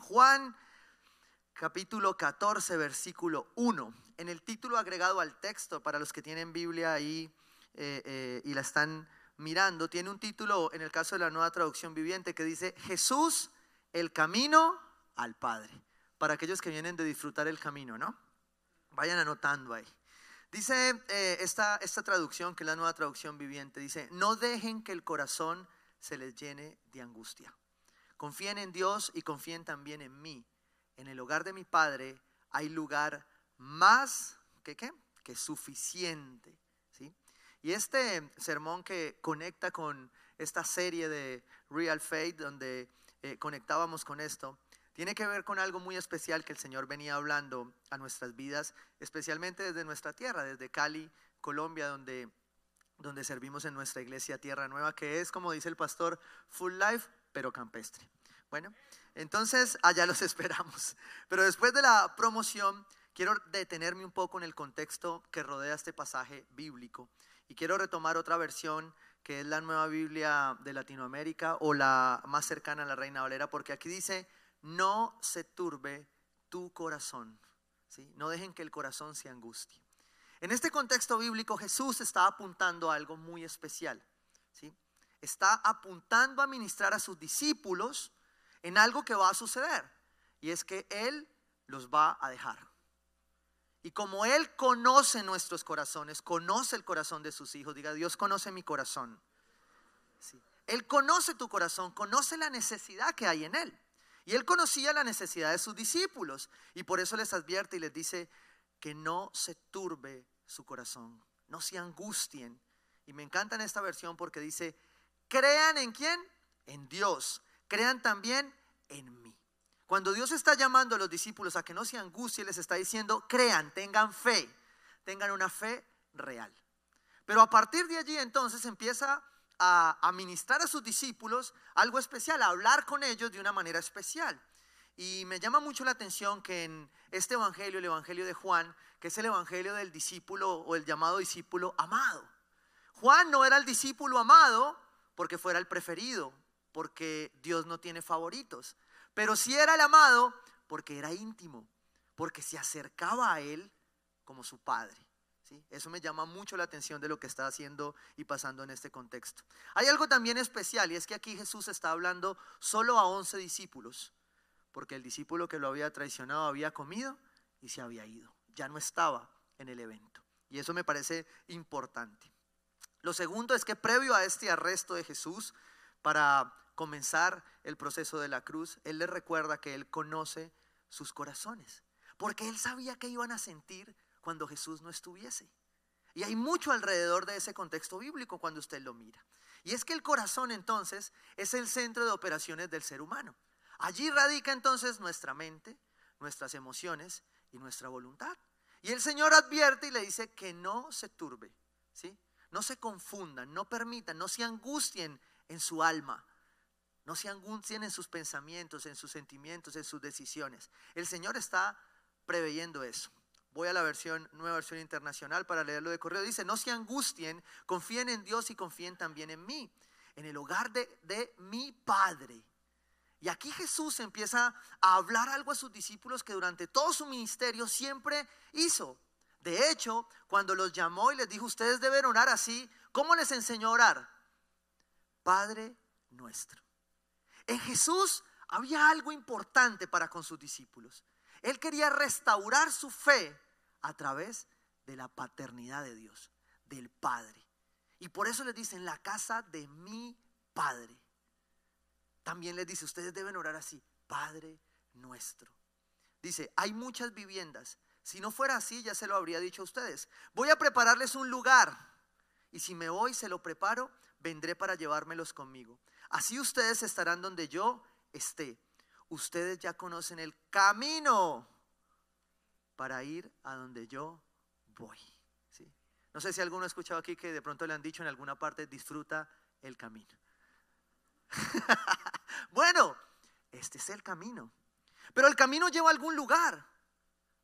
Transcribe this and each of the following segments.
Juan capítulo 14, versículo 1. En el título agregado al texto, para los que tienen Biblia ahí eh, eh, y la están mirando, tiene un título en el caso de la nueva traducción viviente que dice Jesús, el camino al Padre. Para aquellos que vienen de disfrutar el camino, ¿no? Vayan anotando ahí. Dice eh, esta, esta traducción, que es la nueva traducción viviente, dice, no dejen que el corazón se les llene de angustia. Confíen en Dios y confíen también en mí. En el hogar de mi Padre hay lugar más que, ¿qué? que suficiente. ¿sí? Y este sermón que conecta con esta serie de Real Faith, donde eh, conectábamos con esto, tiene que ver con algo muy especial que el Señor venía hablando a nuestras vidas, especialmente desde nuestra tierra, desde Cali, Colombia, donde, donde servimos en nuestra iglesia Tierra Nueva, que es, como dice el pastor, full life, pero campestre. Bueno, entonces allá los esperamos. Pero después de la promoción, quiero detenerme un poco en el contexto que rodea este pasaje bíblico y quiero retomar otra versión que es la nueva Biblia de Latinoamérica o la más cercana a la Reina Valera, porque aquí dice, no se turbe tu corazón, ¿sí? no dejen que el corazón se angustie. En este contexto bíblico Jesús está apuntando a algo muy especial, ¿sí? está apuntando a ministrar a sus discípulos en algo que va a suceder, y es que Él los va a dejar. Y como Él conoce nuestros corazones, conoce el corazón de sus hijos, diga, Dios conoce mi corazón. Él conoce tu corazón, conoce la necesidad que hay en Él. Y Él conocía la necesidad de sus discípulos. Y por eso les advierte y les dice que no se turbe su corazón, no se angustien. Y me encanta en esta versión porque dice, crean en quién? En Dios. Crean también en mí. Cuando Dios está llamando a los discípulos a que no se angustien, les está diciendo, crean, tengan fe, tengan una fe real. Pero a partir de allí entonces empieza a, a ministrar a sus discípulos algo especial, a hablar con ellos de una manera especial. Y me llama mucho la atención que en este evangelio, el evangelio de Juan, que es el evangelio del discípulo o el llamado discípulo amado. Juan no era el discípulo amado porque fuera el preferido, porque Dios no tiene favoritos. Pero sí era el amado porque era íntimo, porque se acercaba a él como su padre. ¿sí? Eso me llama mucho la atención de lo que está haciendo y pasando en este contexto. Hay algo también especial y es que aquí Jesús está hablando solo a 11 discípulos, porque el discípulo que lo había traicionado había comido y se había ido, ya no estaba en el evento. Y eso me parece importante. Lo segundo es que previo a este arresto de Jesús, para comenzar el proceso de la cruz, Él les recuerda que Él conoce sus corazones, porque Él sabía que iban a sentir cuando Jesús no estuviese. Y hay mucho alrededor de ese contexto bíblico cuando usted lo mira. Y es que el corazón entonces es el centro de operaciones del ser humano. Allí radica entonces nuestra mente, nuestras emociones y nuestra voluntad. Y el Señor advierte y le dice que no se turbe, ¿sí? No se confundan, no permitan, no se angustien en su alma. No se angustien en sus pensamientos, en sus sentimientos, en sus decisiones. El Señor está preveyendo eso. Voy a la versión, nueva versión internacional para leerlo de correo. Dice, no se angustien, confíen en Dios y confíen también en mí, en el hogar de, de mi Padre. Y aquí Jesús empieza a hablar algo a sus discípulos que durante todo su ministerio siempre hizo. De hecho, cuando los llamó y les dijo, ustedes deben orar así, ¿cómo les enseñó a orar? Padre nuestro. En Jesús había algo importante para con sus discípulos. Él quería restaurar su fe a través de la paternidad de Dios, del Padre. Y por eso les dice, en la casa de mi Padre. También les dice, ustedes deben orar así, Padre nuestro. Dice, hay muchas viviendas. Si no fuera así, ya se lo habría dicho a ustedes. Voy a prepararles un lugar. Y si me voy, se lo preparo, vendré para llevármelos conmigo. Así ustedes estarán donde yo esté. Ustedes ya conocen el camino para ir a donde yo voy. No sé si alguno ha escuchado aquí que de pronto le han dicho en alguna parte, disfruta el camino. bueno, este es el camino. Pero el camino lleva a algún lugar.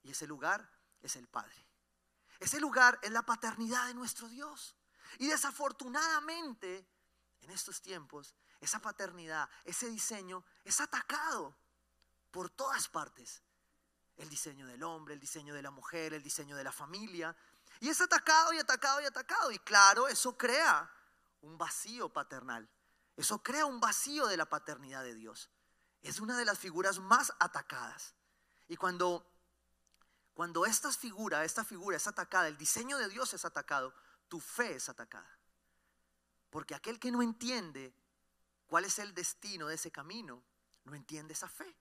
Y ese lugar es el Padre. Ese lugar es la paternidad de nuestro Dios. Y desafortunadamente, en estos tiempos, esa paternidad, ese diseño es atacado por todas partes. El diseño del hombre, el diseño de la mujer, el diseño de la familia. Y es atacado y atacado y atacado. Y claro, eso crea un vacío paternal. Eso crea un vacío de la paternidad de Dios. Es una de las figuras más atacadas. Y cuando, cuando esta figura, esta figura es atacada, el diseño de Dios es atacado, tu fe es atacada. Porque aquel que no entiende cuál es el destino de ese camino, no entiende esa fe.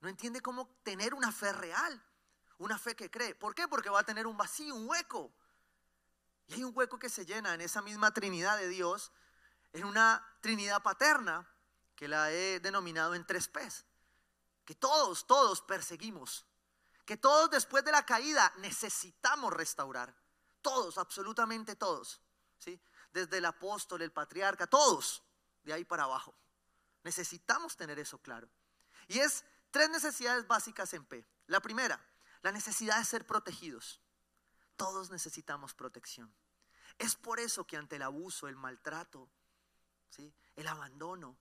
No entiende cómo tener una fe real, una fe que cree. ¿Por qué? Porque va a tener un vacío, un hueco. Y hay un hueco que se llena en esa misma Trinidad de Dios, en una Trinidad paterna, que la he denominado en tres P's. Que todos, todos perseguimos. Que todos después de la caída necesitamos restaurar. Todos, absolutamente todos. ¿sí? Desde el apóstol, el patriarca, todos, de ahí para abajo. Necesitamos tener eso claro. Y es tres necesidades básicas en P. La primera, la necesidad de ser protegidos. Todos necesitamos protección. Es por eso que ante el abuso, el maltrato, ¿sí? el abandono,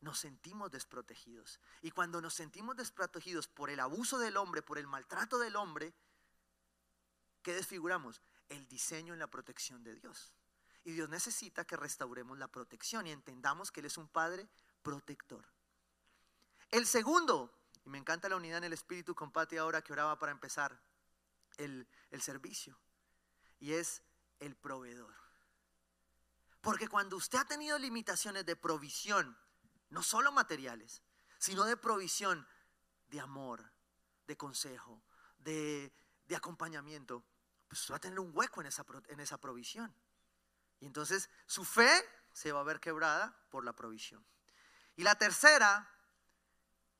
nos sentimos desprotegidos. Y cuando nos sentimos desprotegidos por el abuso del hombre, por el maltrato del hombre, ¿qué desfiguramos? El diseño en la protección de Dios. Y Dios necesita que restauremos la protección y entendamos que Él es un Padre protector. El segundo, y me encanta la unidad en el Espíritu con Pati ahora que oraba para empezar el, el servicio, y es el proveedor. Porque cuando usted ha tenido limitaciones de provisión, no solo materiales, sino de provisión, de amor, de consejo, de, acompañamiento, pues va a tener un hueco en esa, en esa provisión. Y entonces su fe se va a ver quebrada por la provisión. Y la tercera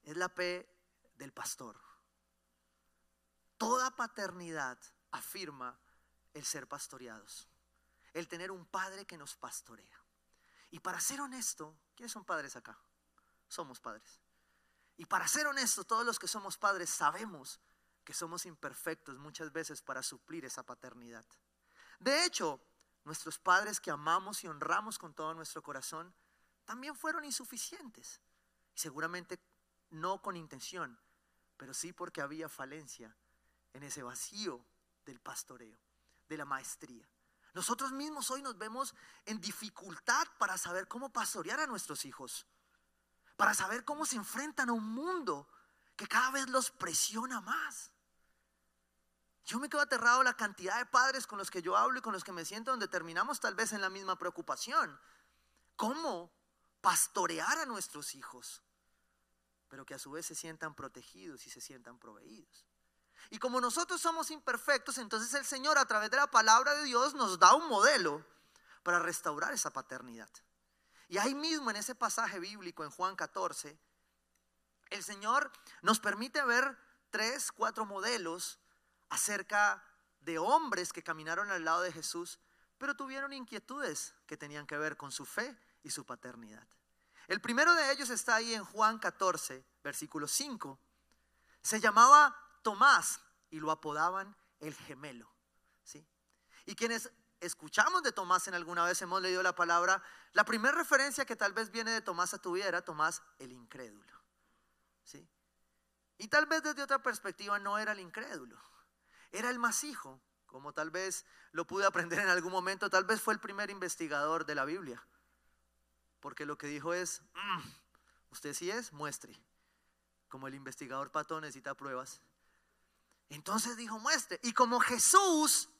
es la P del pastor. Toda paternidad afirma el ser pastoreados, el tener un padre que nos pastorea. Y para ser honesto, ¿quiénes son padres acá? Somos padres. Y para ser honesto, todos los que somos padres sabemos que somos imperfectos muchas veces para suplir esa paternidad. De hecho, nuestros padres que amamos y honramos con todo nuestro corazón, también fueron insuficientes. seguramente no con intención, pero sí porque había falencia en ese vacío del pastoreo, de la maestría. Nosotros mismos hoy nos vemos en dificultad para saber cómo pastorear a nuestros hijos, para saber cómo se enfrentan a un mundo que cada vez los presiona más. Yo me quedo aterrado la cantidad de padres con los que yo hablo y con los que me siento donde terminamos tal vez en la misma preocupación. ¿Cómo pastorear a nuestros hijos? Pero que a su vez se sientan protegidos y se sientan proveídos. Y como nosotros somos imperfectos, entonces el Señor a través de la palabra de Dios nos da un modelo para restaurar esa paternidad. Y ahí mismo en ese pasaje bíblico en Juan 14, el Señor nos permite ver tres, cuatro modelos acerca de hombres que caminaron al lado de Jesús, pero tuvieron inquietudes que tenían que ver con su fe y su paternidad. El primero de ellos está ahí en Juan 14, versículo 5. Se llamaba Tomás y lo apodaban el gemelo. ¿sí? Y quienes escuchamos de Tomás en alguna vez hemos leído la palabra, la primera referencia que tal vez viene de Tomás a tu vida era Tomás el incrédulo. ¿sí? Y tal vez desde otra perspectiva no era el incrédulo, era el masijo, como tal vez lo pude aprender en algún momento, tal vez fue el primer investigador de la Biblia. Porque lo que dijo es, mm, usted sí es, muestre. Como el investigador pato necesita pruebas. Entonces dijo, muestre. Y como Jesús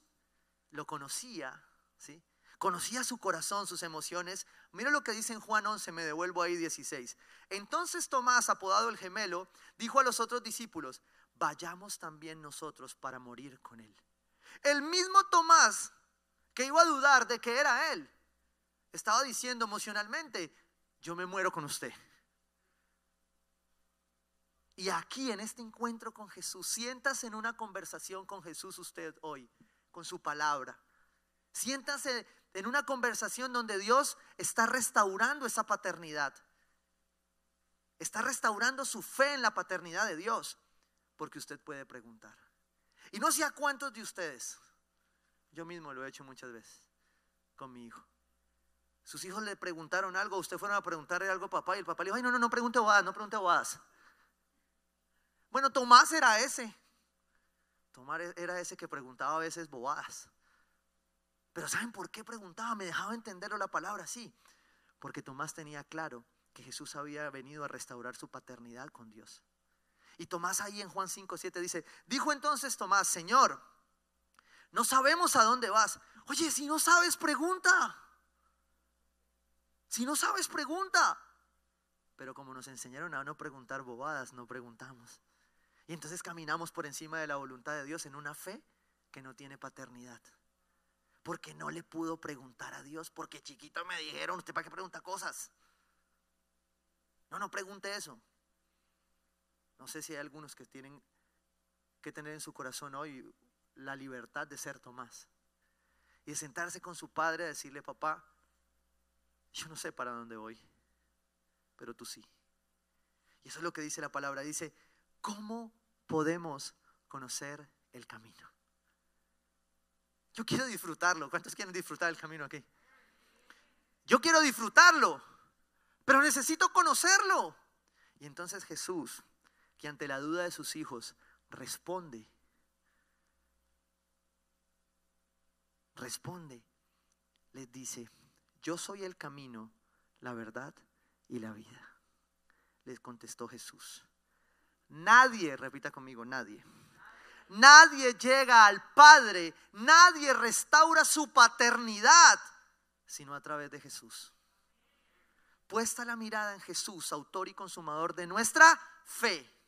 lo conocía, ¿sí? Conocía su corazón, sus emociones. Mira lo que dice en Juan 11, me devuelvo ahí 16. Entonces Tomás, apodado el gemelo, dijo a los otros discípulos, vayamos también nosotros para morir con él. El mismo Tomás que iba a dudar de que era él, estaba diciendo emocionalmente, yo me muero con usted. Y aquí en este encuentro con Jesús, siéntase en una conversación con Jesús usted hoy, con su palabra. Siéntase en una conversación donde Dios está restaurando esa paternidad. Está restaurando su fe en la paternidad de Dios, porque usted puede preguntar. Y no sé a cuántos de ustedes, yo mismo lo he hecho muchas veces con mi hijo. Sus hijos le preguntaron algo, usted fueron a preguntarle algo a papá y el papá le dijo, ay, no, no, no pregunte bobadas, no pregunte bobadas. Bueno, Tomás era ese. Tomás era ese que preguntaba a veces bobadas. Pero ¿saben por qué preguntaba? Me dejaba entenderlo la palabra así. Porque Tomás tenía claro que Jesús había venido a restaurar su paternidad con Dios. Y Tomás ahí en Juan 5, 7 dice, dijo entonces Tomás, Señor, no sabemos a dónde vas. Oye, si no sabes, pregunta. Si no sabes, pregunta. Pero como nos enseñaron a no preguntar bobadas, no preguntamos. Y entonces caminamos por encima de la voluntad de Dios en una fe que no tiene paternidad. Porque no le pudo preguntar a Dios, porque chiquito me dijeron, ¿usted para qué pregunta cosas? No, no pregunte eso. No sé si hay algunos que tienen que tener en su corazón hoy la libertad de ser Tomás. Y de sentarse con su padre a decirle, papá, yo no sé para dónde voy, pero tú sí. Y eso es lo que dice la palabra. Dice, ¿cómo podemos conocer el camino? Yo quiero disfrutarlo. ¿Cuántos quieren disfrutar el camino aquí? Yo quiero disfrutarlo, pero necesito conocerlo. Y entonces Jesús, que ante la duda de sus hijos responde, responde, les dice, yo soy el camino, la verdad y la vida. Les contestó Jesús. Nadie, repita conmigo, nadie. Nadie llega al Padre, nadie restaura su paternidad, sino a través de Jesús. Puesta la mirada en Jesús, autor y consumador de nuestra fe.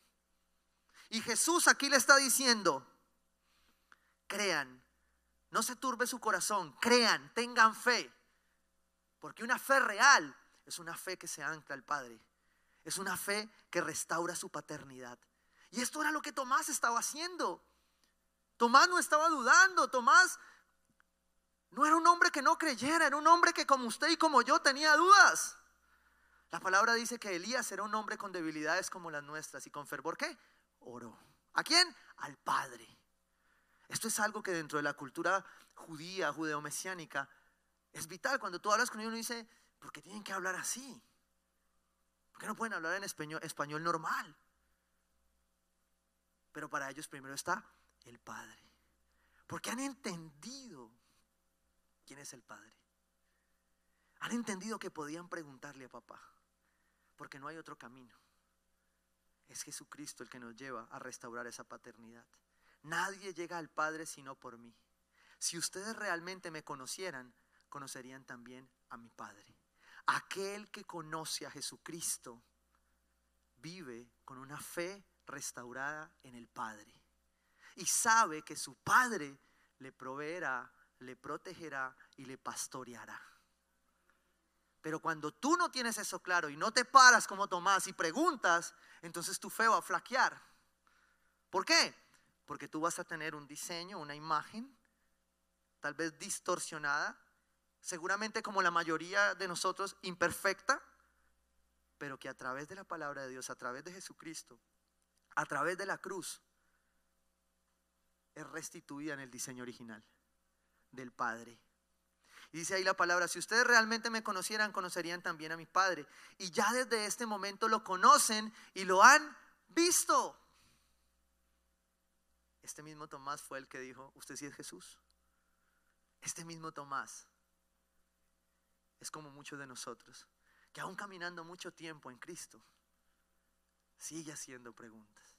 Y Jesús aquí le está diciendo, crean, no se turbe su corazón, crean, tengan fe. Porque una fe real es una fe que se ancla al Padre. Es una fe que restaura su paternidad. Y esto era lo que Tomás estaba haciendo. Tomás no estaba dudando. Tomás no era un hombre que no creyera, era un hombre que como usted y como yo tenía dudas. La palabra dice que Elías era un hombre con debilidades como las nuestras y con fervor ¿qué? Oró. ¿A quién? Al Padre. Esto es algo que dentro de la cultura judía, judeo-mesiánica, es vital. Cuando tú hablas con ellos, uno dice, ¿por qué tienen que hablar así? ¿Por qué no pueden hablar en español, español normal? Pero para ellos primero está el Padre. Porque han entendido quién es el Padre. Han entendido que podían preguntarle a papá. Porque no hay otro camino. Es Jesucristo el que nos lleva a restaurar esa paternidad. Nadie llega al Padre sino por mí. Si ustedes realmente me conocieran, conocerían también a mi Padre. Aquel que conoce a Jesucristo vive con una fe restaurada en el Padre y sabe que su Padre le proveerá, le protegerá y le pastoreará. Pero cuando tú no tienes eso claro y no te paras como Tomás y preguntas, entonces tu fe va a flaquear. ¿Por qué? Porque tú vas a tener un diseño, una imagen, tal vez distorsionada seguramente como la mayoría de nosotros, imperfecta, pero que a través de la palabra de Dios, a través de Jesucristo, a través de la cruz, es restituida en el diseño original del Padre. Y dice ahí la palabra, si ustedes realmente me conocieran, conocerían también a mi Padre. Y ya desde este momento lo conocen y lo han visto. Este mismo Tomás fue el que dijo, ¿usted sí es Jesús? Este mismo Tomás es como muchos de nosotros, que aún caminando mucho tiempo en Cristo, sigue haciendo preguntas.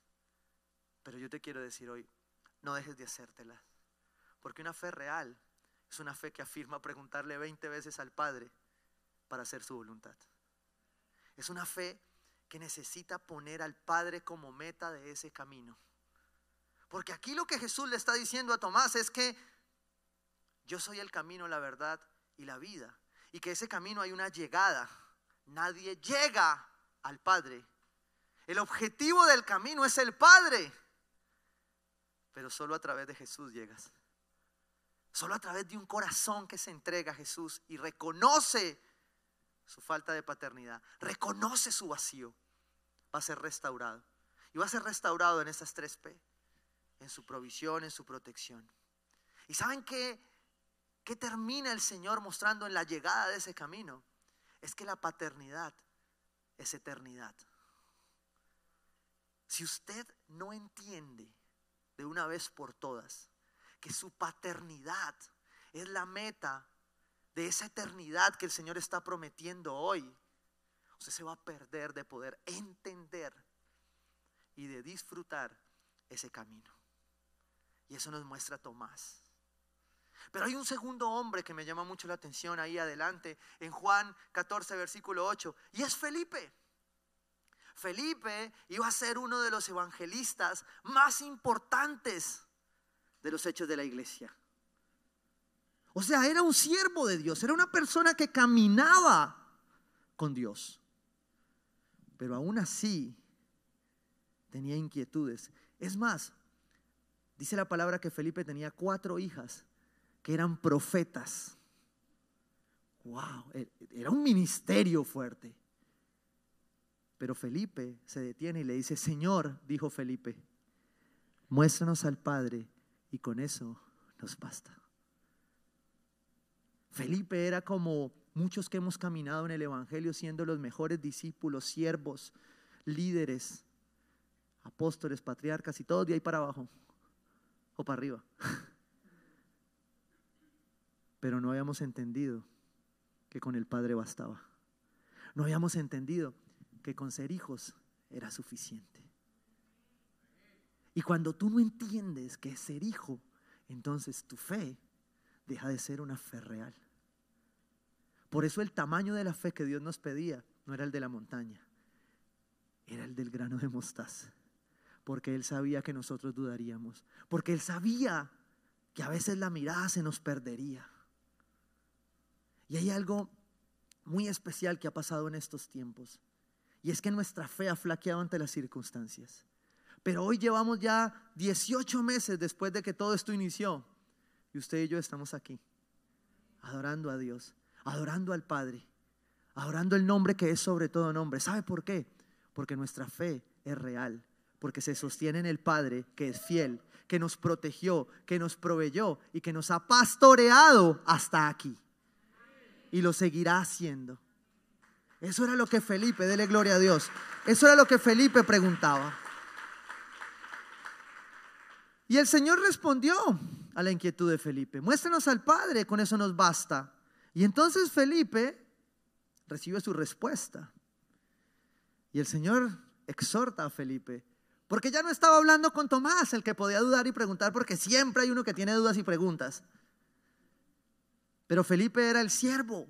Pero yo te quiero decir hoy, no dejes de hacértelas, porque una fe real es una fe que afirma preguntarle 20 veces al Padre para hacer su voluntad. Es una fe que necesita poner al Padre como meta de ese camino. Porque aquí lo que Jesús le está diciendo a Tomás es que yo soy el camino, la verdad y la vida y que ese camino hay una llegada. Nadie llega al Padre. El objetivo del camino es el Padre. Pero solo a través de Jesús llegas. Solo a través de un corazón que se entrega a Jesús y reconoce su falta de paternidad, reconoce su vacío, va a ser restaurado. Y va a ser restaurado en esas tres P, en su provisión, en su protección. ¿Y saben qué? ¿Qué termina el Señor mostrando en la llegada de ese camino? Es que la paternidad es eternidad. Si usted no entiende de una vez por todas que su paternidad es la meta de esa eternidad que el Señor está prometiendo hoy, usted se va a perder de poder entender y de disfrutar ese camino. Y eso nos muestra Tomás. Pero hay un segundo hombre que me llama mucho la atención ahí adelante, en Juan 14, versículo 8, y es Felipe. Felipe iba a ser uno de los evangelistas más importantes de los hechos de la iglesia. O sea, era un siervo de Dios, era una persona que caminaba con Dios. Pero aún así tenía inquietudes. Es más, dice la palabra que Felipe tenía cuatro hijas que eran profetas. Wow, e, era un ministerio fuerte. Pero Felipe se detiene y le dice, Señor, dijo Felipe, muéstranos al Padre y con eso nos basta. Felipe era como muchos que hemos caminado en el Evangelio siendo los mejores discípulos, siervos, líderes, apóstoles, patriarcas y todos de ahí para abajo o para arriba. pero no habíamos entendido que con el Padre bastaba. No habíamos entendido que con ser hijos era suficiente. Y cuando tú no entiendes que es ser hijo, entonces tu fe deja de ser una fe real. Por eso el tamaño de la fe que Dios nos pedía no era el de la montaña, era el del grano de mostaza. Porque Él sabía que nosotros dudaríamos. Porque Él sabía que a veces la mirada se nos perdería. Y hay algo muy especial que ha pasado en estos tiempos. Y es que nuestra fe ha flaqueado ante las circunstancias. Pero hoy llevamos ya 18 meses después de que todo esto inició. Y usted y yo estamos aquí, adorando a Dios, adorando al Padre, adorando el nombre que es sobre todo nombre. ¿Sabe por qué? Porque nuestra fe es real, porque se sostiene en el Padre que es fiel, que nos protegió, que nos proveyó y que nos ha pastoreado hasta aquí y lo seguirá haciendo. Eso era lo que Felipe, dele gloria a Dios. Eso era lo que Felipe preguntaba. Y el Señor respondió a la inquietud de Felipe, muéstrenos al Padre, con eso nos basta. Y entonces Felipe recibe su respuesta. Y el Señor exhorta a Felipe, porque ya no estaba hablando con Tomás, el que podía dudar y preguntar, porque siempre hay uno que tiene dudas y preguntas. Pero Felipe era el siervo.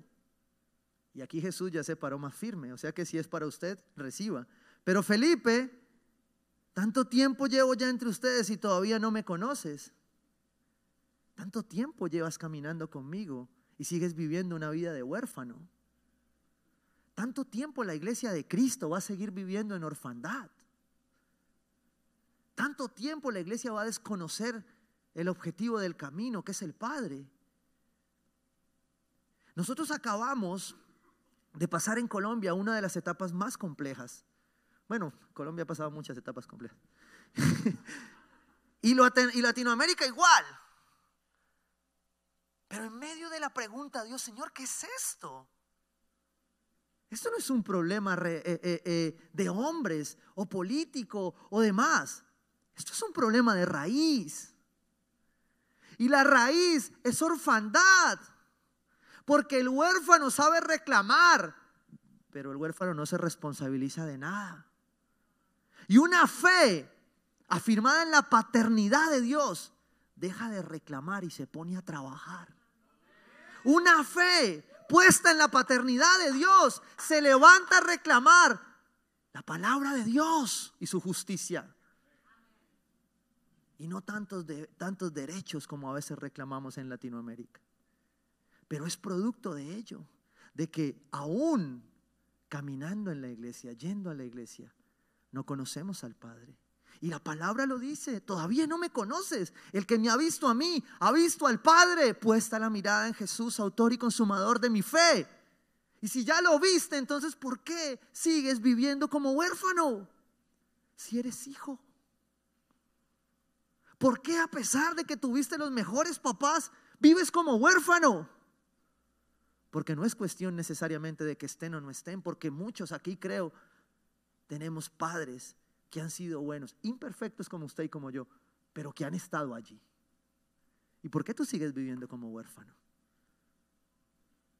Y aquí Jesús ya se paró más firme. O sea que si es para usted, reciba. Pero Felipe, tanto tiempo llevo ya entre ustedes y todavía no me conoces. Tanto tiempo llevas caminando conmigo y sigues viviendo una vida de huérfano. Tanto tiempo la iglesia de Cristo va a seguir viviendo en orfandad. Tanto tiempo la iglesia va a desconocer el objetivo del camino, que es el Padre. Nosotros acabamos de pasar en Colombia una de las etapas más complejas. Bueno, Colombia ha pasado muchas etapas complejas. y, Latinoamérica igual. Pero en medio de la pregunta, Dios, Señor, ¿qué es esto? Esto no es un problema eh, eh, eh, de hombres o político o demás. Esto es un problema de raíz. Y la raíz es orfandad. Porque el huérfano sabe reclamar, pero el huérfano no se responsabiliza de nada. Y una fe afirmada en la paternidad de Dios deja de reclamar y se pone a trabajar. Una fe puesta en la paternidad de Dios se levanta a reclamar la palabra de Dios y su justicia. Y no tantos, de, tantos derechos como a veces reclamamos en Latinoamérica. Pero es producto de ello, de que aún caminando en la iglesia, yendo a la iglesia, no conocemos al Padre. Y la palabra lo dice, todavía no me conoces. El que me ha visto a mí, ha visto al Padre. Puesta la mirada en Jesús, autor y consumador de mi fe. Y si ya lo viste, entonces ¿por qué sigues viviendo como huérfano? Si eres hijo. ¿Por qué a pesar de que tuviste los mejores papás, vives como huérfano? Porque no es cuestión necesariamente de que estén o no estén, porque muchos aquí creo tenemos padres que han sido buenos, imperfectos como usted y como yo, pero que han estado allí. ¿Y por qué tú sigues viviendo como huérfano?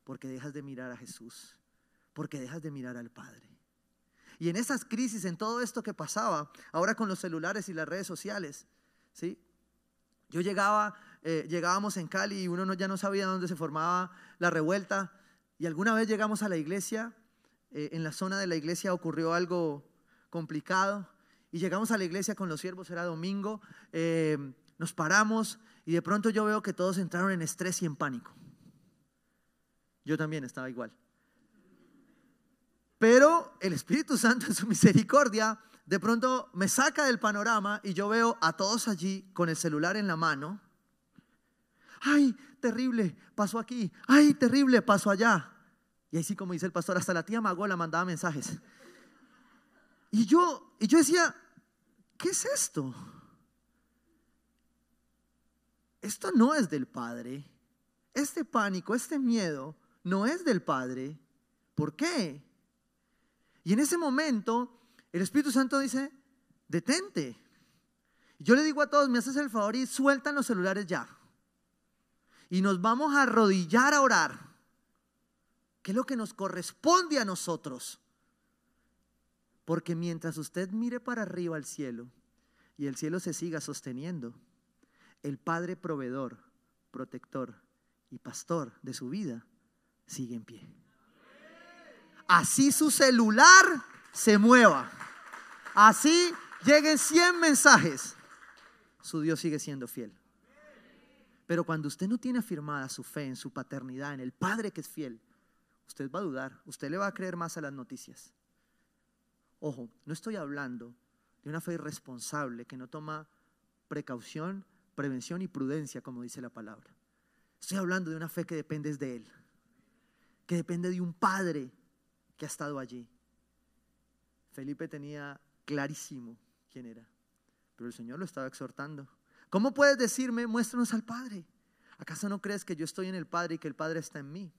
Porque dejas de mirar a Jesús, porque dejas de mirar al Padre. Y en esas crisis, en todo esto que pasaba, ahora con los celulares y las redes sociales, ¿sí? Yo llegaba, eh, llegábamos en Cali y uno ya no sabía dónde se formaba la revuelta. Y alguna vez llegamos a la iglesia, eh, en la zona de la iglesia ocurrió algo complicado. Y llegamos a la iglesia con los siervos, era domingo, eh, nos paramos y de pronto yo veo que todos entraron en estrés y en pánico. Yo también estaba igual. Pero el Espíritu Santo en su misericordia de pronto me saca del panorama y yo veo a todos allí con el celular en la mano. Ay, terrible, pasó aquí. Ay, terrible, pasó allá. Y ahí sí, como dice el pastor, hasta la tía Magola mandaba mensajes. Y yo, y yo decía, ¿qué es esto? Esto no es del Padre. Este pánico, este miedo, no es del Padre. ¿Por qué? Y en ese momento, el Espíritu Santo dice, detente. Yo le digo a todos, me haces el favor y sueltan los celulares ya. Y nos vamos a arrodillar a orar, que es lo que nos corresponde a nosotros. Porque mientras usted mire para arriba al cielo y el cielo se siga sosteniendo, el Padre proveedor, protector y pastor de su vida sigue en pie así su celular se mueva, así lleguen 100 mensajes, su Dios sigue siendo fiel. Pero cuando usted no tiene afirmada su fe en su paternidad, en el Padre que es fiel, usted va a dudar, usted le va a creer más a las noticias. Ojo, no estoy hablando de una fe irresponsable que no toma precaución, prevención y prudencia, como dice la palabra. Estoy hablando de una fe que depende de Él, que depende de un Padre que ha estado allí. Felipe tenía clarísimo quién era, pero el Señor lo estaba exhortando. ¿Cómo puedes decirme, muéstranos al Padre? ¿Acaso no crees que yo estoy en el Padre y que el Padre está en mí?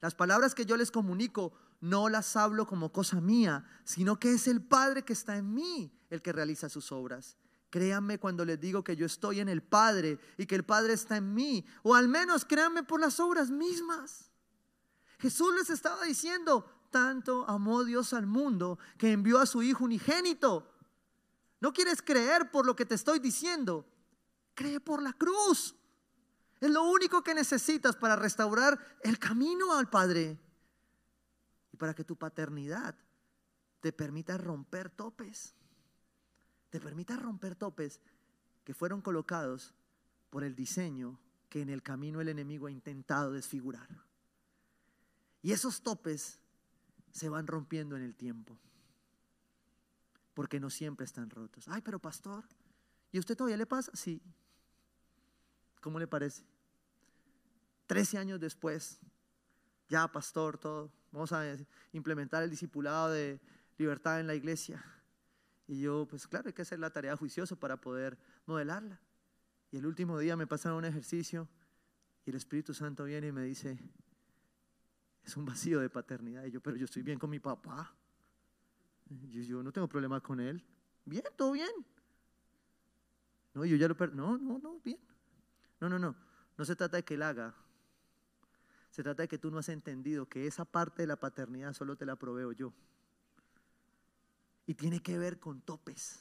Las palabras que yo les comunico no las hablo como cosa mía, sino que es el Padre que está en mí el que realiza sus obras. Créanme cuando les digo que yo estoy en el Padre y que el Padre está en mí, o al menos créanme por las obras mismas. Jesús les estaba diciendo, tanto amó Dios al mundo que envió a su Hijo unigénito. No quieres creer por lo que te estoy diciendo, cree por la cruz. Es lo único que necesitas para restaurar el camino al Padre y para que tu paternidad te permita romper topes. Te permita romper topes que fueron colocados por el diseño que en el camino el enemigo ha intentado desfigurar. Y esos topes se van rompiendo en el tiempo. Porque no siempre están rotos. Ay, pero pastor, ¿y usted todavía le pasa? Sí. ¿Cómo le parece? Trece años después, ya pastor, todo. Vamos a implementar el discipulado de libertad en la iglesia. Y yo, pues claro, hay que hacer la tarea juiciosa para poder modelarla. Y el último día me pasaron un ejercicio y el Espíritu Santo viene y me dice, es un vacío de paternidad. Y yo, pero yo estoy bien con mi papá. Yo, yo no tengo problema con él. Bien, todo bien. No, yo ya lo No, no, no, bien. No, no, no. No se trata de que él haga. Se trata de que tú no has entendido que esa parte de la paternidad solo te la proveo yo. Y tiene que ver con topes.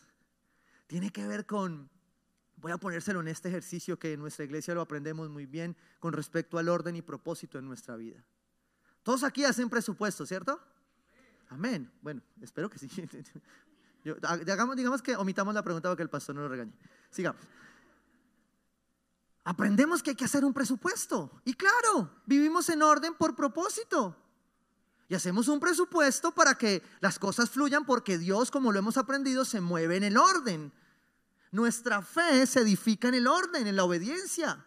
Tiene que ver con, voy a ponérselo en este ejercicio que en nuestra iglesia lo aprendemos muy bien con respecto al orden y propósito en nuestra vida. Todos aquí hacen presupuesto, ¿cierto? Amén. Bueno, espero que sí. digamos, que omitamos la pregunta para que el pastor no lo regañe. Sigamos. Aprendemos que hay que hacer un presupuesto. Y claro, vivimos en orden por propósito. Y hacemos un presupuesto para que las cosas fluyan porque Dios, como lo hemos aprendido, se mueve en el orden. Nuestra fe se edifica en el orden, en la obediencia.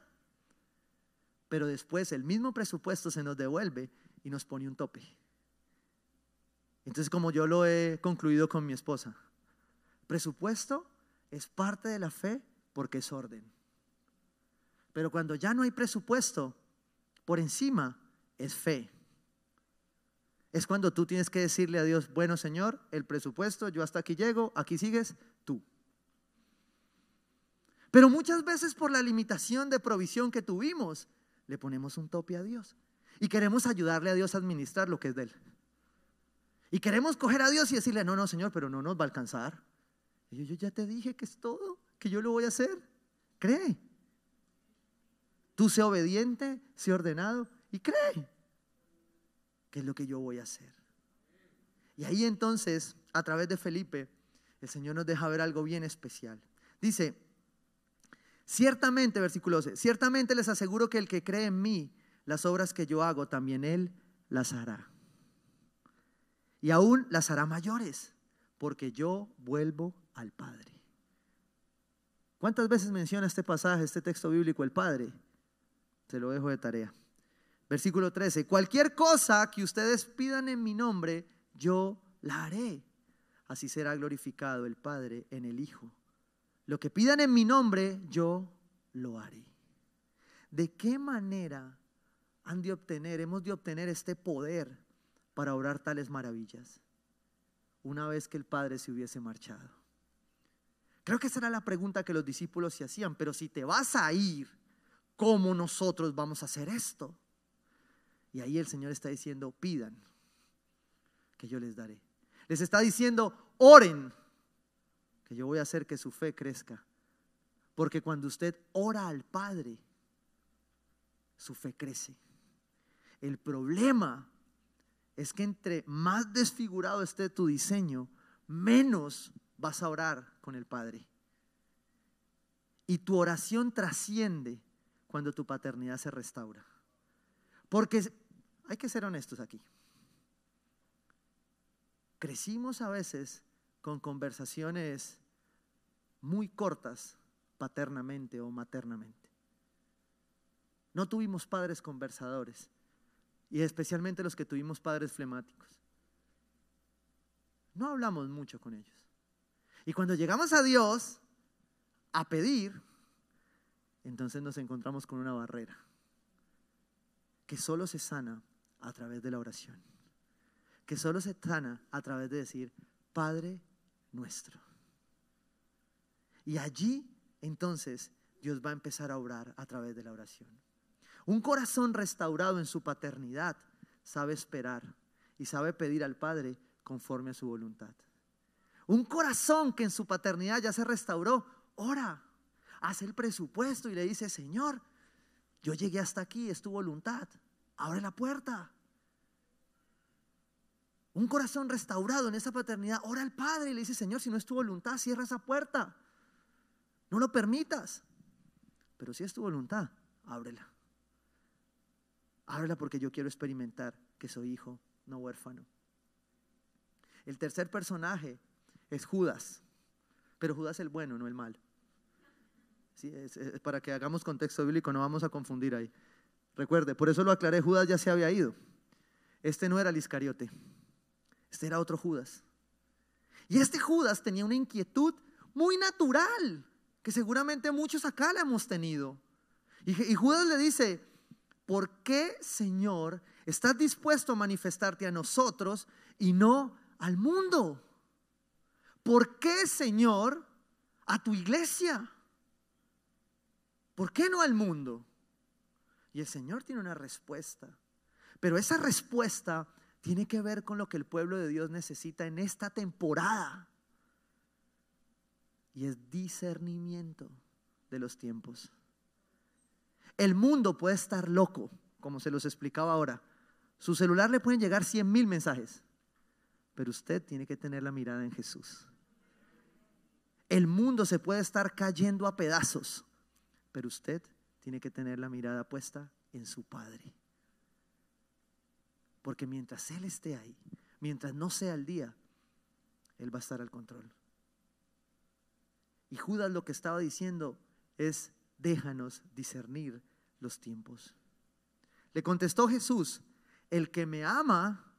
Pero después el mismo presupuesto se nos devuelve y nos pone un tope. Entonces, como yo lo he concluido con mi esposa, presupuesto es parte de la fe porque es orden. Pero cuando ya no hay presupuesto, por encima es fe. es cuando tú tienes que decirle a Dios, bueno Señor, el presupuesto, yo hasta aquí llego, aquí sigues tú. Pero muchas veces por la limitación de provisión que tuvimos, le ponemos un tope a Dios. Y queremos ayudarle a Dios a administrar lo que es de Él. Y queremos coger a Dios y decirle, no, no, Señor, pero no nos va a alcanzar. Yo, yo ya te dije que es todo, que yo lo voy a hacer. Cree. Tú sé obediente, sé ordenado y cree que es lo que yo voy a hacer. Y ahí entonces, a través de Felipe, el Señor nos deja ver algo bien especial. Dice, ciertamente, versículo 12, ciertamente les aseguro que el que cree en mí, las obras que yo hago, también él las hará. Y aún las hará mayores, porque yo vuelvo al Padre. ¿Cuántas veces menciona este pasaje, este texto bíblico, el Padre? Se lo dejo de tarea. Versículo 13, cualquier cosa que ustedes pidan en mi nombre, yo la haré. Así será glorificado el Padre en el Hijo. Lo que pidan en mi nombre, yo lo haré. ¿De qué manera han de obtener, hemos de obtener este poder para obrar tales maravillas? Una vez que el Padre se hubiese marchado. Creo que esa era la pregunta que los discípulos se hacían, pero si te vas a ir, ¿cómo nosotros vamos a hacer esto? Y ahí el Señor está diciendo, pidan, que yo les daré. Les está diciendo, oren, que yo voy a hacer que su fe crezca. Porque cuando usted ora al Padre, su fe crece. El problema es que entre más desfigurado esté tu diseño, menos vas a orar con el Padre. Y tu oración trasciende cuando tu paternidad se restaura. Porque hay que ser honestos aquí. Crecimos a veces con conversaciones muy cortas paternamente o maternamente. No tuvimos padres conversadores y especialmente los que tuvimos padres flemáticos. No hablamos mucho con ellos. Y cuando llegamos a Dios a pedir, entonces nos encontramos con una barrera que solo se sana a través de la oración, que solo se sana a través de decir, Padre nuestro. Y allí entonces Dios va a empezar a orar a través de la oración. Un corazón restaurado en su paternidad sabe esperar y sabe pedir al Padre conforme a su voluntad. Un corazón que en su paternidad ya se restauró, ora, hace el presupuesto y le dice, Señor, yo llegué hasta aquí, es tu voluntad. Abre la puerta. Un corazón restaurado en esa paternidad, ora al Padre y le dice, Señor, si no es tu voluntad, cierra esa puerta. No lo permitas. Pero si es tu voluntad, ábrela. Ábrela porque yo quiero experimentar que soy hijo, no huérfano. El tercer personaje es Judas, pero Judas el bueno, no el malo para que hagamos contexto bíblico, no vamos a confundir ahí. Recuerde, por eso lo aclaré, Judas ya se había ido. Este no era el Iscariote, este era otro Judas. Y este Judas tenía una inquietud muy natural, que seguramente muchos acá la hemos tenido. Y, y Judas le dice, ¿por qué, Señor, estás dispuesto a manifestarte a nosotros y no al mundo? ¿Por qué, Señor, a tu iglesia? ¿Por qué no al mundo? Y el Señor tiene una respuesta. Pero esa respuesta tiene que ver con lo que el pueblo de Dios necesita en esta temporada. Y es discernimiento de los tiempos. El mundo puede estar loco, como se los explicaba ahora. Su celular le pueden llegar 100 mil mensajes, pero usted tiene que tener la mirada en Jesús. El mundo se puede estar cayendo a pedazos, pero usted tiene que tener la mirada puesta en su Padre. Porque mientras Él esté ahí, mientras no sea el día, Él va a estar al control. Y Judas lo que estaba diciendo es, déjanos discernir los tiempos. Le contestó Jesús, el que me ama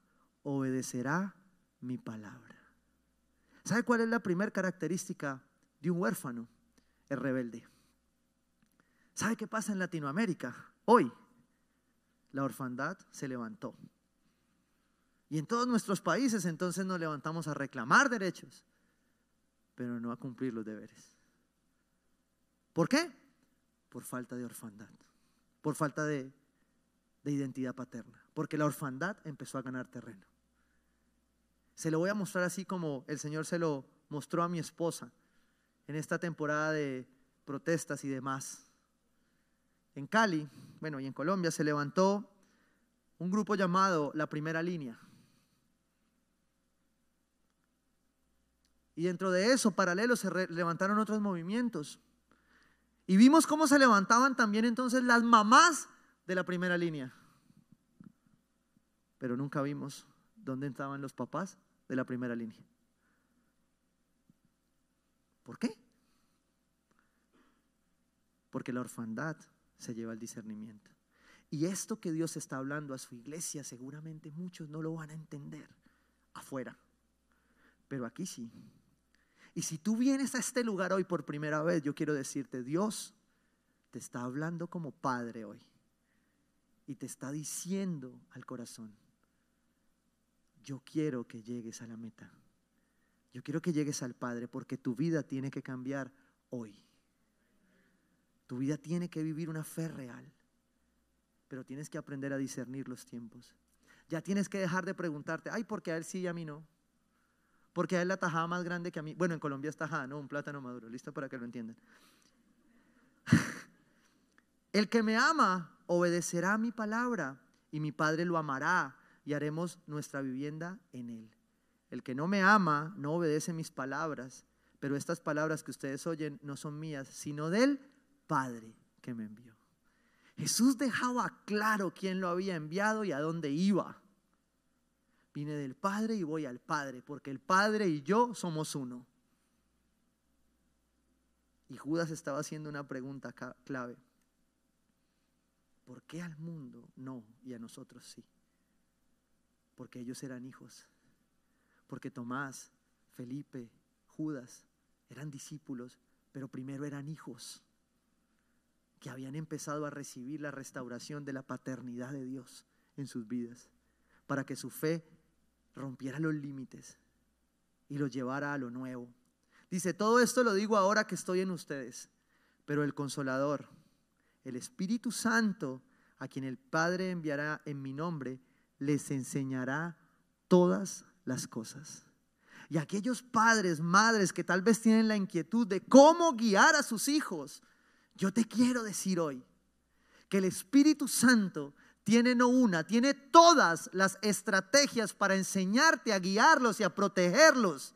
obedecerá mi palabra. ¿Sabe cuál es la primera característica de un huérfano? Es rebelde. ¿Sabe qué pasa en Latinoamérica? Hoy la orfandad se levantó. Y en todos nuestros países entonces nos levantamos a reclamar derechos, pero no a cumplir los deberes. ¿Por qué? Por falta de orfandad, por falta de, de identidad paterna, porque la orfandad empezó a ganar terreno. Se lo voy a mostrar así como el Señor se lo mostró a mi esposa en esta temporada de protestas y demás. En Cali, bueno, y en Colombia se levantó un grupo llamado La Primera Línea. Y dentro de eso, paralelo, se levantaron otros movimientos. Y vimos cómo se levantaban también entonces las mamás de la primera línea. Pero nunca vimos dónde estaban los papás de la primera línea. ¿Por qué? Porque la orfandad se lleva al discernimiento. Y esto que Dios está hablando a su iglesia, seguramente muchos no lo van a entender afuera. Pero aquí sí. Y si tú vienes a este lugar hoy por primera vez, yo quiero decirte, Dios te está hablando como padre hoy. Y te está diciendo al corazón, yo quiero que llegues a la meta. Yo quiero que llegues al Padre porque tu vida tiene que cambiar hoy. Tu vida tiene que vivir una fe real, pero tienes que aprender a discernir los tiempos. Ya tienes que dejar de preguntarte, ay, ¿por qué a él sí y a mí no? Porque a él la tajada más grande que a mí. Bueno, en Colombia es tajada, ¿no? Un plátano maduro. Listo para que lo entiendan. el que me ama obedecerá a mi palabra y mi Padre lo amará y haremos nuestra vivienda en él. El que no me ama no obedece mis palabras, pero estas palabras que ustedes oyen no son mías, sino del Padre que me envió. Jesús dejaba claro quién lo había enviado y a dónde iba. Vine del Padre y voy al Padre, porque el Padre y yo somos uno. Y Judas estaba haciendo una pregunta clave. ¿Por qué al mundo no y a nosotros sí? Porque ellos eran hijos. Porque Tomás, Felipe, Judas eran discípulos, pero primero eran hijos que habían empezado a recibir la restauración de la paternidad de Dios en sus vidas, para que su fe rompiera los límites y los llevara a lo nuevo. Dice, todo esto lo digo ahora que estoy en ustedes, pero el consolador, el Espíritu Santo, a quien el Padre enviará en mi nombre, les enseñará todas las cosas. Y aquellos padres, madres que tal vez tienen la inquietud de cómo guiar a sus hijos, yo te quiero decir hoy que el Espíritu Santo tiene no una, tiene todas las estrategias para enseñarte a guiarlos y a protegerlos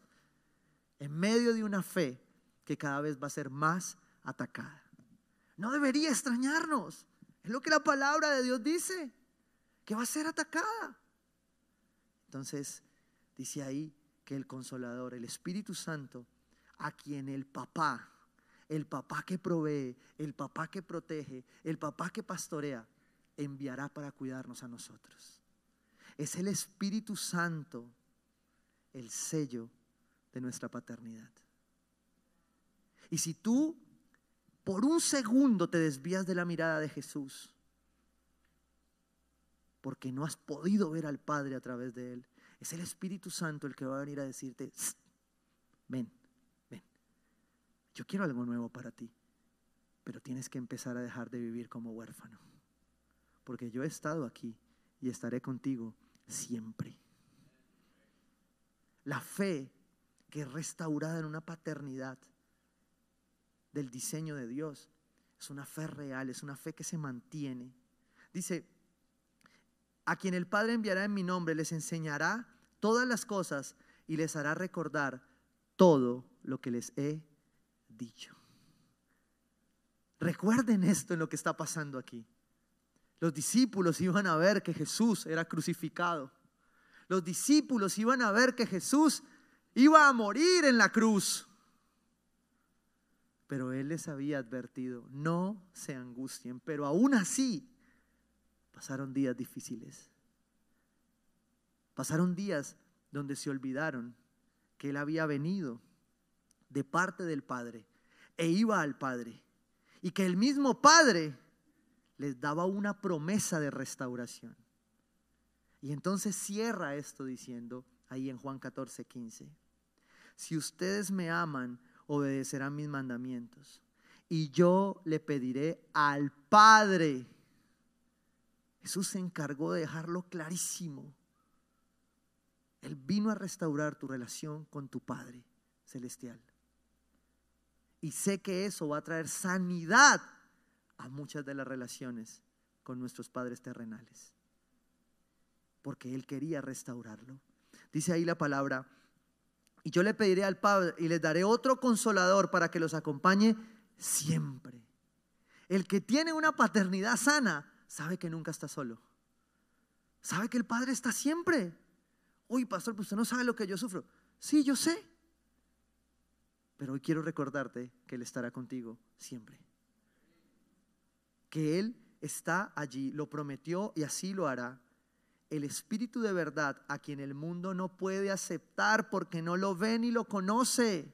en medio de una fe que cada vez va a ser más atacada. No debería extrañarnos. Es lo que la palabra de Dios dice, que va a ser atacada. Entonces, dice ahí que el consolador, el Espíritu Santo, a quien el papá el papá que provee, el papá que protege, el papá que pastorea, enviará para cuidarnos a nosotros. Es el Espíritu Santo el sello de nuestra paternidad. Y si tú por un segundo te desvías de la mirada de Jesús, porque no has podido ver al Padre a través de Él, es el Espíritu Santo el que va a venir a decirte, ven, yo quiero algo nuevo para ti, pero tienes que empezar a dejar de vivir como huérfano, porque yo he estado aquí y estaré contigo siempre. La fe que es restaurada en una paternidad del diseño de Dios es una fe real, es una fe que se mantiene. Dice, a quien el Padre enviará en mi nombre les enseñará todas las cosas y les hará recordar todo lo que les he dicho. Recuerden esto en lo que está pasando aquí. Los discípulos iban a ver que Jesús era crucificado. Los discípulos iban a ver que Jesús iba a morir en la cruz. Pero Él les había advertido, no se angustien. Pero aún así pasaron días difíciles. Pasaron días donde se olvidaron que Él había venido de parte del Padre e iba al Padre. Y que el mismo Padre les daba una promesa de restauración. Y entonces cierra esto diciendo, ahí en Juan 14, 15, si ustedes me aman, obedecerán mis mandamientos. Y yo le pediré al Padre. Jesús se encargó de dejarlo clarísimo. Él vino a restaurar tu relación con tu Padre celestial. Y sé que eso va a traer sanidad a muchas de las relaciones con nuestros padres terrenales. Porque Él quería restaurarlo. Dice ahí la palabra, y yo le pediré al Padre y les daré otro consolador para que los acompañe siempre. El que tiene una paternidad sana sabe que nunca está solo. Sabe que el Padre está siempre. Uy, pastor, pues usted no sabe lo que yo sufro. Sí, yo sé. Pero hoy quiero recordarte que Él estará contigo siempre. Que Él está allí, lo prometió y así lo hará. El Espíritu de verdad a quien el mundo no puede aceptar porque no lo ve ni lo conoce.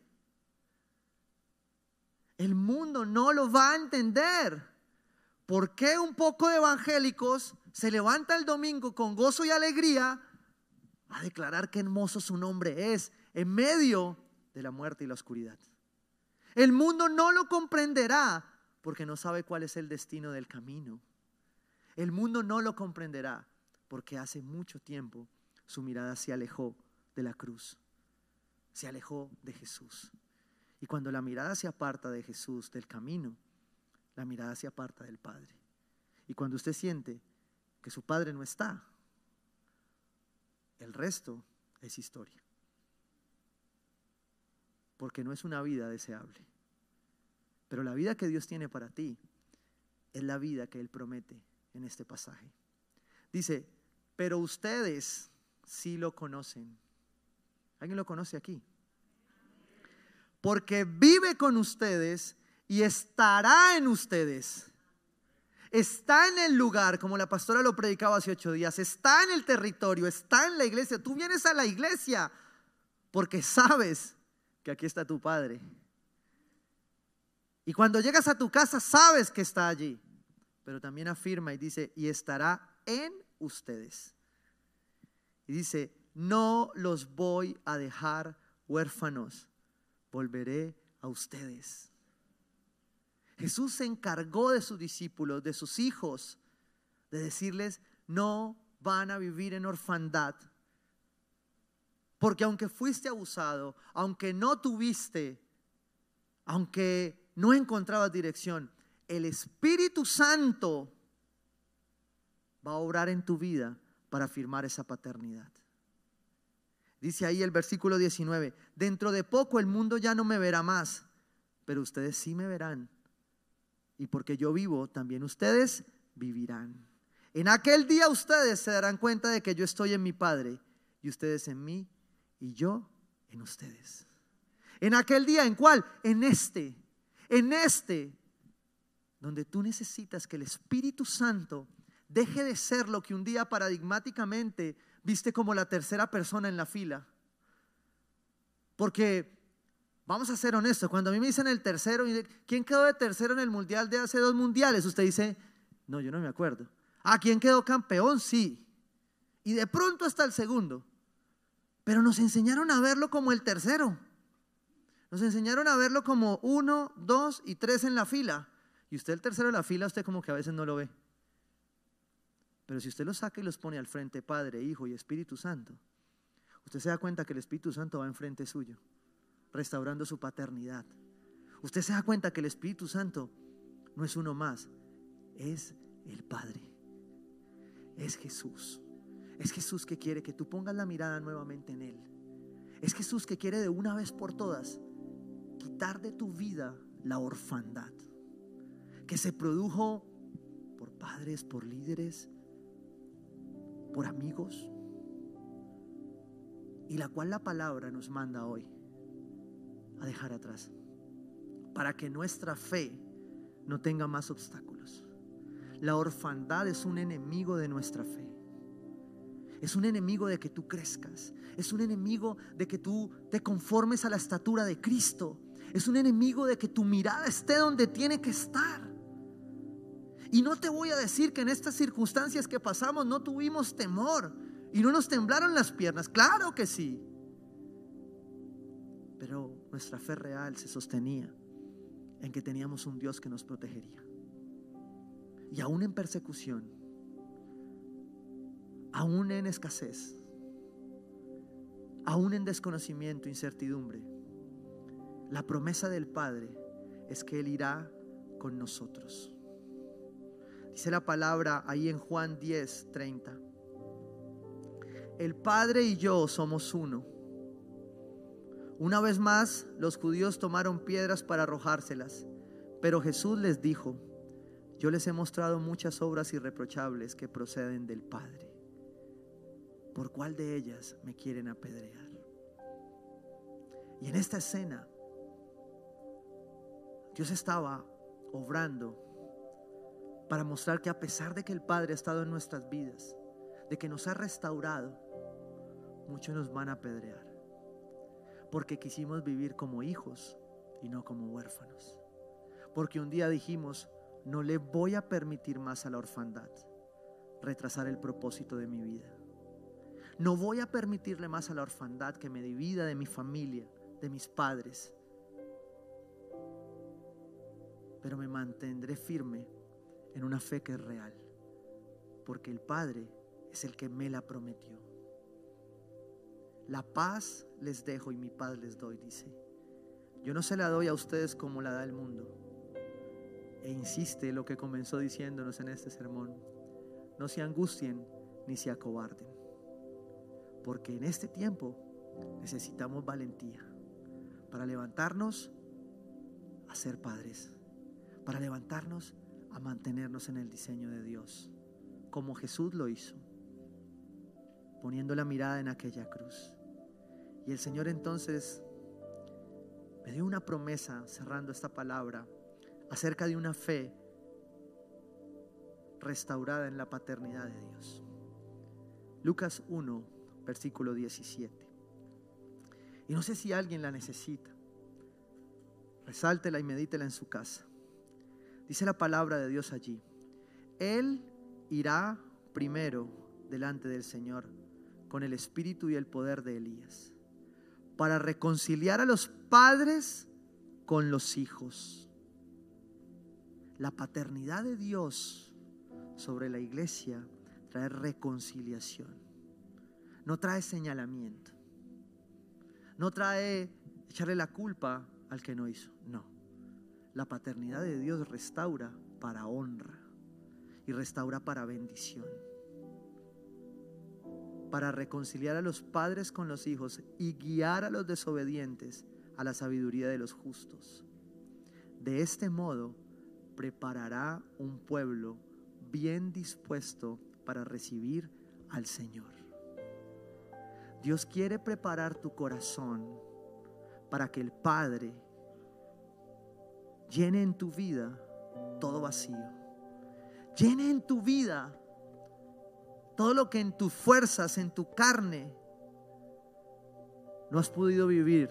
El mundo no lo va a entender. ¿Por qué un poco de evangélicos se levanta el domingo con gozo y alegría a declarar qué hermoso su nombre es en medio de la muerte y la oscuridad? El mundo no lo comprenderá porque no sabe cuál es el destino del camino. El mundo no lo comprenderá porque hace mucho tiempo su mirada se alejó de la cruz, se alejó de Jesús. Y cuando la mirada se aparta de Jesús, del camino, la mirada se aparta del Padre. Y cuando usted siente que su Padre no está, el resto es historia. Porque no es una vida deseable. Pero la vida que Dios tiene para ti es la vida que Él promete en este pasaje. Dice, pero ustedes sí lo conocen. ¿Alguien lo conoce aquí? porque vive con ustedes y estará en ustedes. Está en el lugar, como la pastora lo predicaba hace ocho días, está en el territorio, está en la iglesia. Tú vienes a la iglesia porque sabes que aquí está tu Padre. Y cuando llegas a tu casa sabes que está allí, pero también afirma y dice, y estará en ustedes. Y dice, no los voy a dejar huérfanos volveré a ustedes. Jesús se encargó de sus discípulos, de sus hijos, de decirles, no van a vivir en orfandad. Porque aunque fuiste abusado, aunque no tuviste, aunque no encontrabas dirección, el Espíritu Santo va a obrar en tu vida para firmar esa paternidad. Dice ahí el versículo 19, dentro de poco el mundo ya no me verá más, pero ustedes sí me verán. Y porque yo vivo, también ustedes vivirán. En aquel día ustedes se darán cuenta de que yo estoy en mi Padre y ustedes en mí y yo en ustedes. En aquel día, ¿en cuál? En este, en este, donde tú necesitas que el Espíritu Santo deje de ser lo que un día paradigmáticamente viste como la tercera persona en la fila. Porque, vamos a ser honestos, cuando a mí me dicen el tercero, ¿quién quedó de tercero en el mundial de hace dos mundiales? Usted dice, no, yo no me acuerdo. ¿A quién quedó campeón? Sí. Y de pronto hasta el segundo. Pero nos enseñaron a verlo como el tercero. Nos enseñaron a verlo como uno, dos y tres en la fila. Y usted el tercero en la fila, usted como que a veces no lo ve. Pero si usted los saca y los pone al frente, Padre, Hijo y Espíritu Santo, usted se da cuenta que el Espíritu Santo va enfrente suyo, restaurando su paternidad. Usted se da cuenta que el Espíritu Santo no es uno más, es el Padre. Es Jesús. Es Jesús que quiere que tú pongas la mirada nuevamente en Él. Es Jesús que quiere de una vez por todas quitar de tu vida la orfandad que se produjo por padres, por líderes, por amigos, y la cual la palabra nos manda hoy a dejar atrás, para que nuestra fe no tenga más obstáculos. La orfandad es un enemigo de nuestra fe. Es un enemigo de que tú crezcas. Es un enemigo de que tú te conformes a la estatura de Cristo. Es un enemigo de que tu mirada esté donde tiene que estar. Y no te voy a decir que en estas circunstancias que pasamos no tuvimos temor. Y no nos temblaron las piernas, claro que sí. Pero nuestra fe real se sostenía en que teníamos un Dios que nos protegería. Y aún en persecución, aún en escasez, aún en desconocimiento, incertidumbre, la promesa del Padre es que Él irá con nosotros. Dice la palabra ahí en Juan 10, 30. El Padre y yo somos uno. Una vez más, los judíos tomaron piedras para arrojárselas, pero Jesús les dijo, yo les he mostrado muchas obras irreprochables que proceden del Padre. ¿Por cuál de ellas me quieren apedrear? Y en esta escena, Dios estaba obrando para mostrar que a pesar de que el Padre ha estado en nuestras vidas, de que nos ha restaurado, muchos nos van a apedrear porque quisimos vivir como hijos y no como huérfanos. Porque un día dijimos, no le voy a permitir más a la orfandad retrasar el propósito de mi vida. No voy a permitirle más a la orfandad que me divida de mi familia, de mis padres. Pero me mantendré firme en una fe que es real, porque el Padre es el que me la prometió. La paz les dejo y mi paz les doy, dice. Yo no se la doy a ustedes como la da el mundo. E insiste lo que comenzó diciéndonos en este sermón. No se angustien ni se acobarden. Porque en este tiempo necesitamos valentía para levantarnos a ser padres, para levantarnos a mantenernos en el diseño de Dios, como Jesús lo hizo, poniendo la mirada en aquella cruz. Y el Señor entonces me dio una promesa, cerrando esta palabra, acerca de una fe restaurada en la paternidad de Dios. Lucas 1, versículo 17. Y no sé si alguien la necesita. Resáltela y medítela en su casa. Dice la palabra de Dios allí. Él irá primero delante del Señor con el espíritu y el poder de Elías para reconciliar a los padres con los hijos. La paternidad de Dios sobre la iglesia trae reconciliación. No trae señalamiento. No trae echarle la culpa al que no hizo. No. La paternidad de Dios restaura para honra y restaura para bendición para reconciliar a los padres con los hijos y guiar a los desobedientes a la sabiduría de los justos. De este modo preparará un pueblo bien dispuesto para recibir al Señor. Dios quiere preparar tu corazón para que el Padre llene en tu vida todo vacío. Llene en tu vida todo lo que en tus fuerzas, en tu carne, no has podido vivir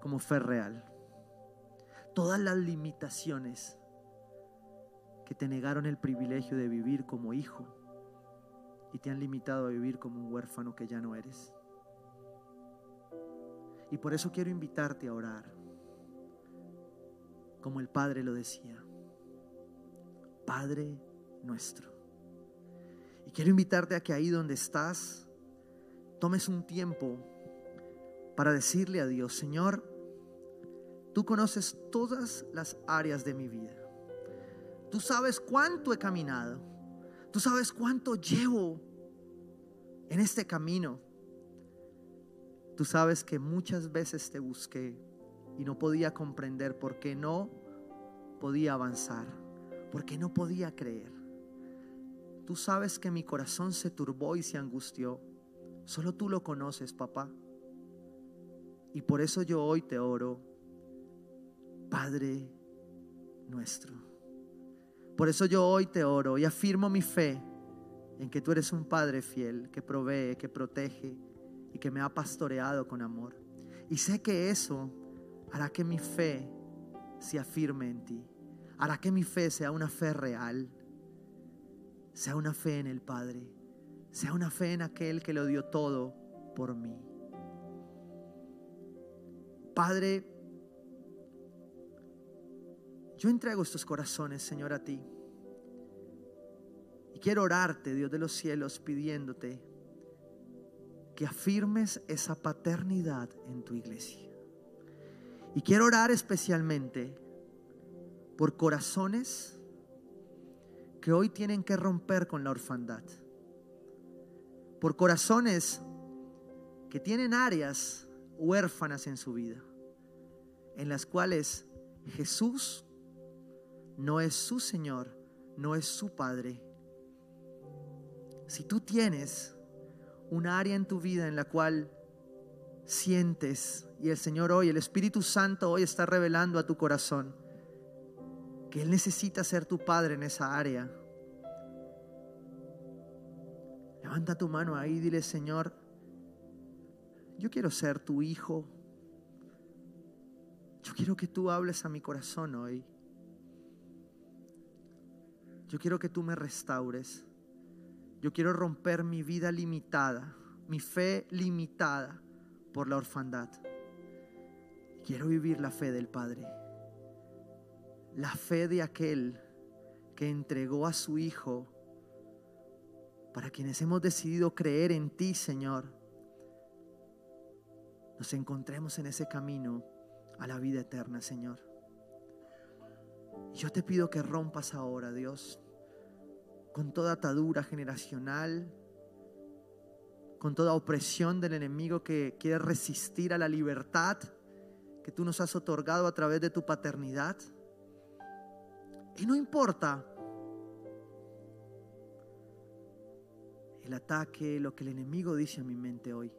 como fe real. Todas las limitaciones que te negaron el privilegio de vivir como hijo y te han limitado a vivir como un huérfano que ya no eres. Y por eso quiero invitarte a orar, como el Padre lo decía, Padre nuestro y quiero invitarte a que ahí donde estás, tomes un tiempo para decirle a Dios, Señor, tú conoces todas las áreas de mi vida. Tú sabes cuánto he caminado. Tú sabes cuánto llevo en este camino. Tú sabes que muchas veces te busqué y no podía comprender por qué no podía avanzar, por qué no podía creer. Tú sabes que mi corazón se turbó y se angustió. Solo tú lo conoces, papá. Y por eso yo hoy te oro, Padre nuestro. Por eso yo hoy te oro y afirmo mi fe en que tú eres un Padre fiel, que provee, que protege y que me ha pastoreado con amor. Y sé que eso hará que mi fe se afirme en ti, hará que mi fe sea una fe real sea una fe en el Padre, sea una fe en aquel que lo dio todo por mí. Padre, yo entrego estos corazones, Señor, a ti. Y quiero orarte, Dios de los cielos, pidiéndote que afirmes esa paternidad en tu iglesia. Y quiero orar especialmente por corazones que hoy tienen que romper con la orfandad. Por corazones que tienen áreas huérfanas en su vida, en las cuales Jesús no es su Señor, no es su Padre. Si tú tienes un área en tu vida en la cual sientes y el Señor hoy, el Espíritu Santo hoy está revelando a tu corazón que Él necesita ser tu Padre en esa área. Levanta tu mano ahí y dile, Señor, yo quiero ser tu hijo. Yo quiero que tú hables a mi corazón hoy. Yo quiero que tú me restaures. Yo quiero romper mi vida limitada, mi fe limitada por la orfandad. Quiero vivir la fe del Padre. La fe de aquel que entregó a su Hijo para quienes hemos decidido creer en ti, Señor. Nos encontremos en ese camino a la vida eterna, Señor. Yo te pido que rompas ahora, Dios, con toda atadura generacional, con toda opresión del enemigo que quiere resistir a la libertad que tú nos has otorgado a través de tu paternidad. Y no importa el ataque, lo que el enemigo dice a mi mente hoy.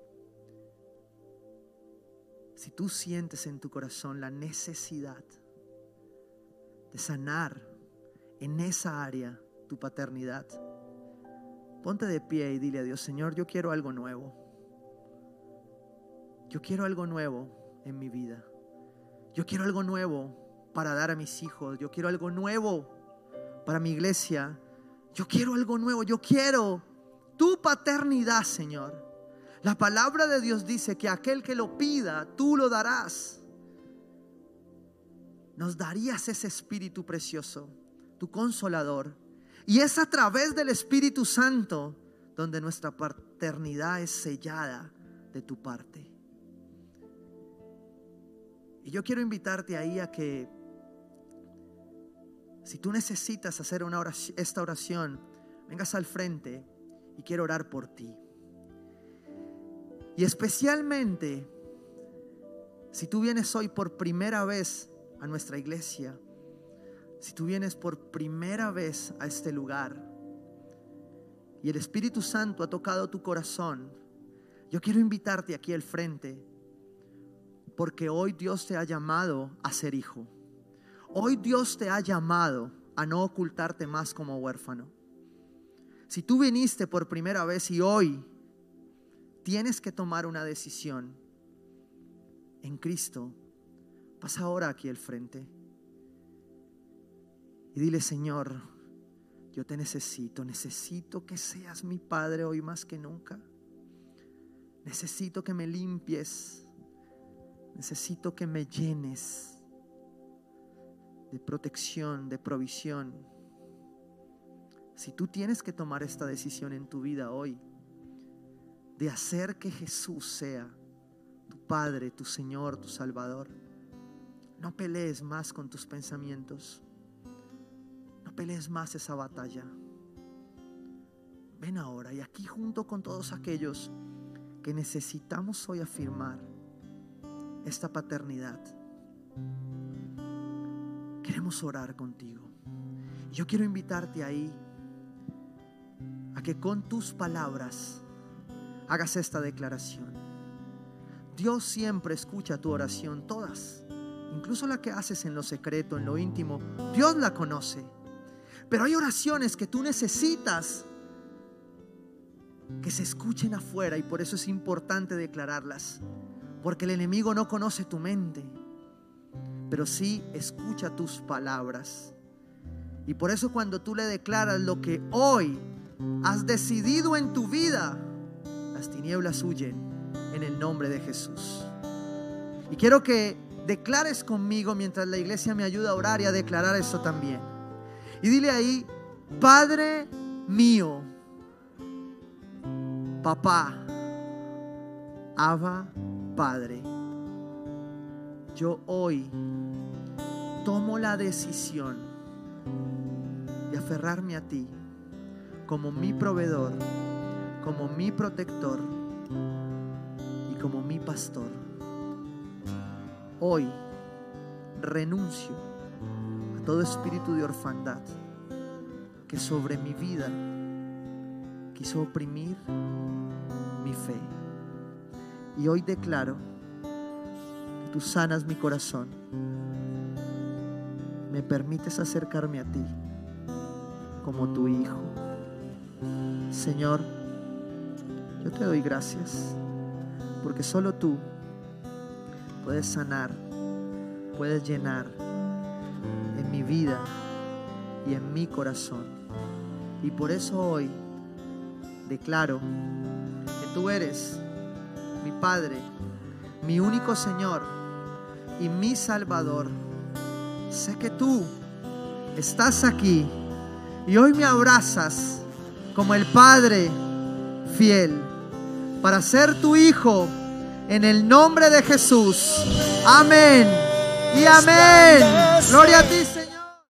Si tú sientes en tu corazón la necesidad de sanar en esa área tu paternidad, ponte de pie y dile a Dios, Señor, yo quiero algo nuevo. Yo quiero algo nuevo en mi vida. Yo quiero algo nuevo para dar a mis hijos. Yo quiero algo nuevo para mi iglesia. Yo quiero algo nuevo. Yo quiero tu paternidad, Señor. La palabra de Dios dice que aquel que lo pida, tú lo darás. Nos darías ese espíritu precioso, tu consolador. Y es a través del Espíritu Santo donde nuestra paternidad es sellada de tu parte. Y yo quiero invitarte ahí a que si tú necesitas hacer esta oración, vengas al frente y quiero orar por ti. Y especialmente si tú vienes hoy por primera vez a nuestra iglesia, si tú vienes por primera vez a este lugar y el Espíritu Santo ha tocado tu corazón, yo quiero invitarte aquí al frente porque hoy Dios te ha llamado a ser hijo. Hoy Dios te ha llamado a no ocultarte más como huérfano. Si tú viniste por primera vez y hoy tienes que tomar una decisión en Cristo, pasa ahora aquí al frente y dile, Señor, yo te necesito, necesito que seas mi Padre hoy más que nunca. Necesito que me limpies, necesito que me llenes de protección, de provisión. Si tú tienes que tomar esta decisión en tu vida hoy, de hacer que Jesús sea tu Padre, tu Señor, tu Salvador, no pelees más con tus pensamientos. No pelees más esa batalla. Ven ahora y aquí junto con todos aquellos que necesitamos hoy afirmar esta paternidad. Queremos orar contigo. Yo quiero invitarte ahí a que con tus palabras hagas esta declaración. Dios siempre escucha tu oración, todas, incluso la que haces en lo secreto, en lo íntimo. Dios la conoce. Pero hay oraciones que tú necesitas que se escuchen afuera y por eso es importante declararlas. Porque el enemigo no conoce tu mente, pero sí escucha tus palabras. Y por eso cuando tú le declaras lo que hoy has decidido en tu vida, las tinieblas huyen en el nombre de Jesús. Y quiero que declares conmigo mientras la iglesia me ayuda a orar y a declarar eso también. Y dile ahí, Padre mío, papá, Abba, Padre, yo hoy tomo la decisión de aferrarme a ti como mi proveedor, como mi protector y como mi pastor. Hoy renuncio a todo espíritu de orfandad que sobre mi vida quiso oprimir mi fe. Y hoy declaro que tú sanas mi corazón, me permites acercarme a ti como tu hijo. Señor, yo te doy gracias porque solo tú puedes sanar, puedes llenar en mi vida y en mi corazón. Y por eso hoy declaro que tú eres mi Padre, mi único Señor y mi Salvador. Sé que tú estás aquí y hoy me abrazas como el Padre fiel para ser tu Hijo en el nombre de Jesús. Amén y amén. Gloria a ti.